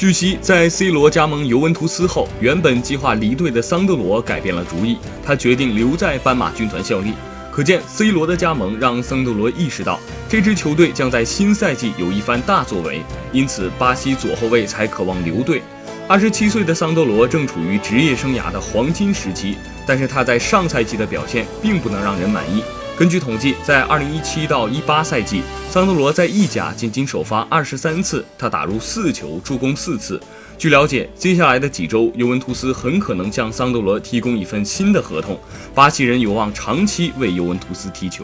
据悉，在 C 罗加盟尤文图斯后，原本计划离队的桑德罗改变了主意，他决定留在斑马军团效力。可见，C 罗的加盟让桑德罗意识到这支球队将在新赛季有一番大作为，因此巴西左后卫才渴望留队。二十七岁的桑德罗正处于职业生涯的黄金时期，但是他在上赛季的表现并不能让人满意。根据统计，在二零一七到一八赛季，桑德罗在意甲仅仅首发二十三次，他打入四球，助攻四次。据了解，接下来的几周，尤文图斯很可能向桑德罗提供一份新的合同，巴西人有望长期为尤文图斯踢球。